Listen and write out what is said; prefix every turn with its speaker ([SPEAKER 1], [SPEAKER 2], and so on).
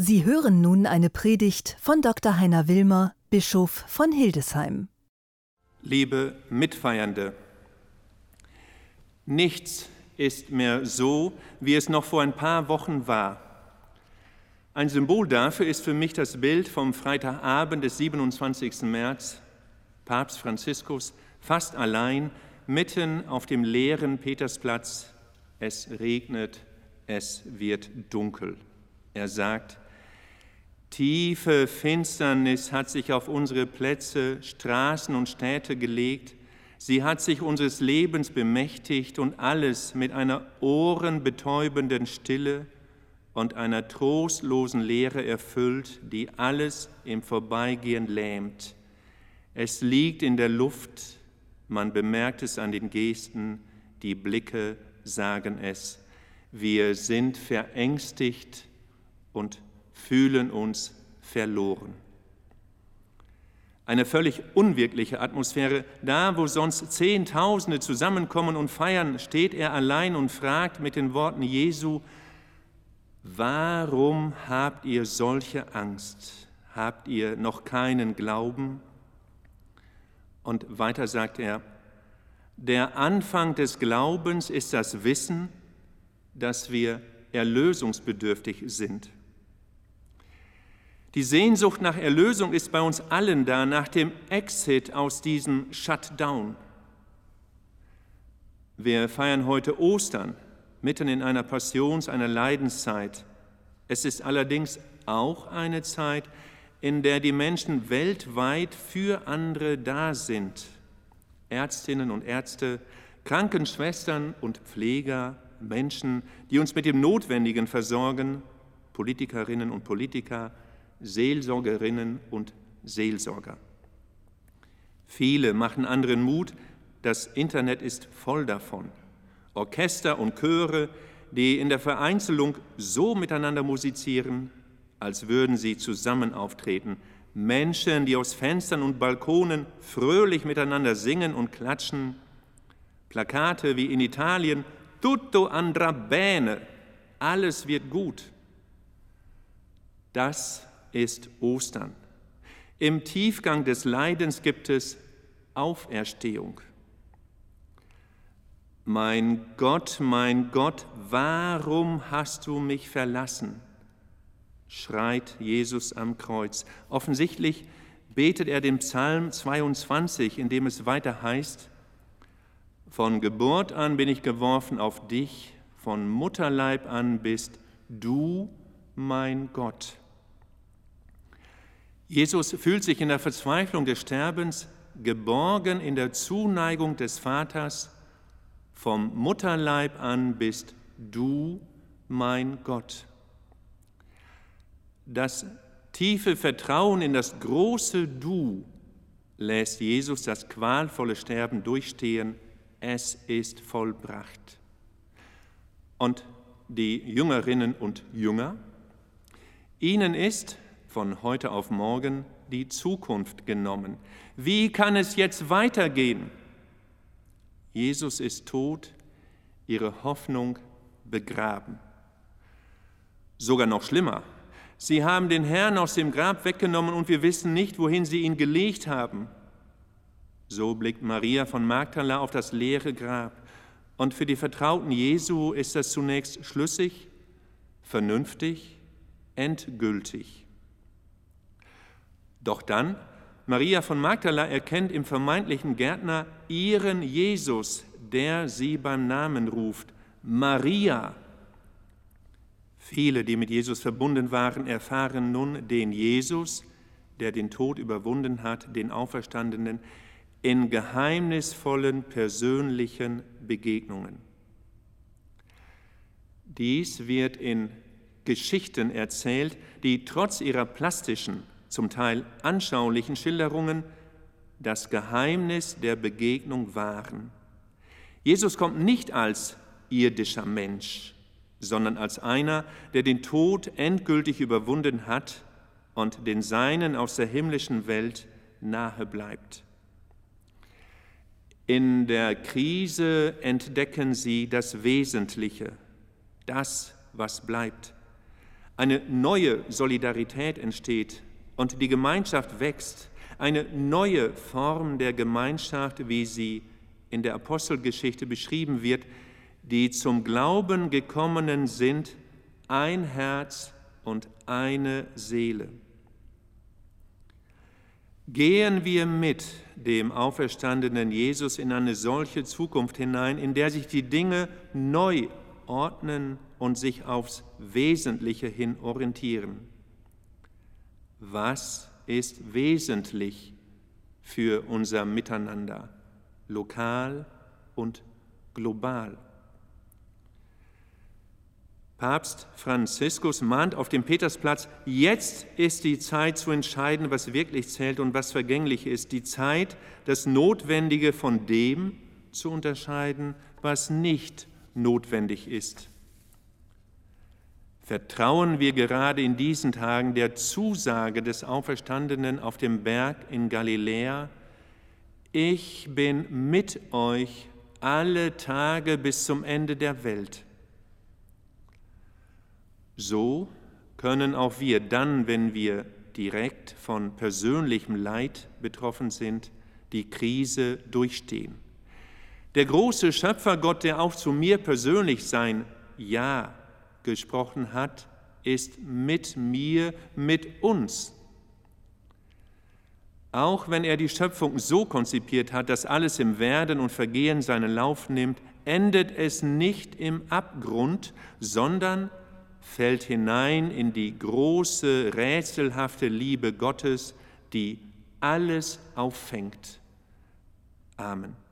[SPEAKER 1] Sie hören nun eine Predigt von Dr. Heiner Wilmer, Bischof von Hildesheim.
[SPEAKER 2] Liebe Mitfeiernde, nichts ist mehr so, wie es noch vor ein paar Wochen war. Ein Symbol dafür ist für mich das Bild vom Freitagabend des 27. März, Papst Franziskus fast allein mitten auf dem leeren Petersplatz. Es regnet, es wird dunkel. Er sagt, Tiefe Finsternis hat sich auf unsere Plätze, Straßen und Städte gelegt. Sie hat sich unseres Lebens bemächtigt und alles mit einer ohrenbetäubenden Stille und einer trostlosen Leere erfüllt, die alles im Vorbeigehen lähmt. Es liegt in der Luft, man bemerkt es an den Gesten, die Blicke sagen es. Wir sind verängstigt und fühlen uns verloren. Eine völlig unwirkliche Atmosphäre. Da, wo sonst Zehntausende zusammenkommen und feiern, steht er allein und fragt mit den Worten Jesu, warum habt ihr solche Angst? Habt ihr noch keinen Glauben? Und weiter sagt er, der Anfang des Glaubens ist das Wissen, dass wir erlösungsbedürftig sind. Die Sehnsucht nach Erlösung ist bei uns allen da, nach dem Exit aus diesem Shutdown. Wir feiern heute Ostern, mitten in einer Passions-, einer Leidenszeit. Es ist allerdings auch eine Zeit, in der die Menschen weltweit für andere da sind. Ärztinnen und Ärzte, Krankenschwestern und Pfleger, Menschen, die uns mit dem Notwendigen versorgen, Politikerinnen und Politiker, Seelsorgerinnen und Seelsorger. Viele machen anderen Mut, das Internet ist voll davon. Orchester und Chöre, die in der Vereinzelung so miteinander musizieren, als würden sie zusammen auftreten. Menschen, die aus Fenstern und Balkonen fröhlich miteinander singen und klatschen. Plakate wie in Italien, tutto andrà bene, alles wird gut. Das ist Ostern. Im Tiefgang des Leidens gibt es Auferstehung. Mein Gott, mein Gott, warum hast du mich verlassen? schreit Jesus am Kreuz. Offensichtlich betet er den Psalm 22, in dem es weiter heißt, von Geburt an bin ich geworfen auf dich, von Mutterleib an bist du mein Gott. Jesus fühlt sich in der Verzweiflung des Sterbens geborgen in der Zuneigung des Vaters. Vom Mutterleib an bist du mein Gott. Das tiefe Vertrauen in das große Du lässt Jesus das qualvolle Sterben durchstehen. Es ist vollbracht. Und die Jüngerinnen und Jünger, ihnen ist von heute auf morgen die Zukunft genommen. Wie kann es jetzt weitergehen? Jesus ist tot, ihre Hoffnung begraben. Sogar noch schlimmer. Sie haben den Herrn aus dem Grab weggenommen und wir wissen nicht, wohin sie ihn gelegt haben. So blickt Maria von Magdala auf das leere Grab. Und für die Vertrauten Jesu ist das zunächst schlüssig, vernünftig, endgültig. Doch dann, Maria von Magdala erkennt im vermeintlichen Gärtner ihren Jesus, der sie beim Namen ruft, Maria. Viele, die mit Jesus verbunden waren, erfahren nun den Jesus, der den Tod überwunden hat, den Auferstandenen, in geheimnisvollen persönlichen Begegnungen. Dies wird in Geschichten erzählt, die trotz ihrer plastischen zum Teil anschaulichen Schilderungen das Geheimnis der Begegnung wahren. Jesus kommt nicht als irdischer Mensch, sondern als einer, der den Tod endgültig überwunden hat und den Seinen aus der himmlischen Welt nahe bleibt. In der Krise entdecken sie das Wesentliche, das, was bleibt. eine neue Solidarität entsteht und die Gemeinschaft wächst, eine neue Form der Gemeinschaft, wie sie in der Apostelgeschichte beschrieben wird, die zum Glauben gekommenen sind, ein Herz und eine Seele. Gehen wir mit dem auferstandenen Jesus in eine solche Zukunft hinein, in der sich die Dinge neu ordnen und sich aufs Wesentliche hin orientieren. Was ist wesentlich für unser Miteinander, lokal und global? Papst Franziskus mahnt auf dem Petersplatz, jetzt ist die Zeit zu entscheiden, was wirklich zählt und was vergänglich ist, die Zeit, das Notwendige von dem zu unterscheiden, was nicht notwendig ist. Vertrauen wir gerade in diesen Tagen der Zusage des Auferstandenen auf dem Berg in Galiläa, ich bin mit euch alle Tage bis zum Ende der Welt. So können auch wir dann, wenn wir direkt von persönlichem Leid betroffen sind, die Krise durchstehen. Der große Schöpfergott, der auch zu mir persönlich sein Ja gesprochen hat, ist mit mir, mit uns. Auch wenn er die Schöpfung so konzipiert hat, dass alles im Werden und Vergehen seinen Lauf nimmt, endet es nicht im Abgrund, sondern fällt hinein in die große, rätselhafte Liebe Gottes, die alles auffängt. Amen.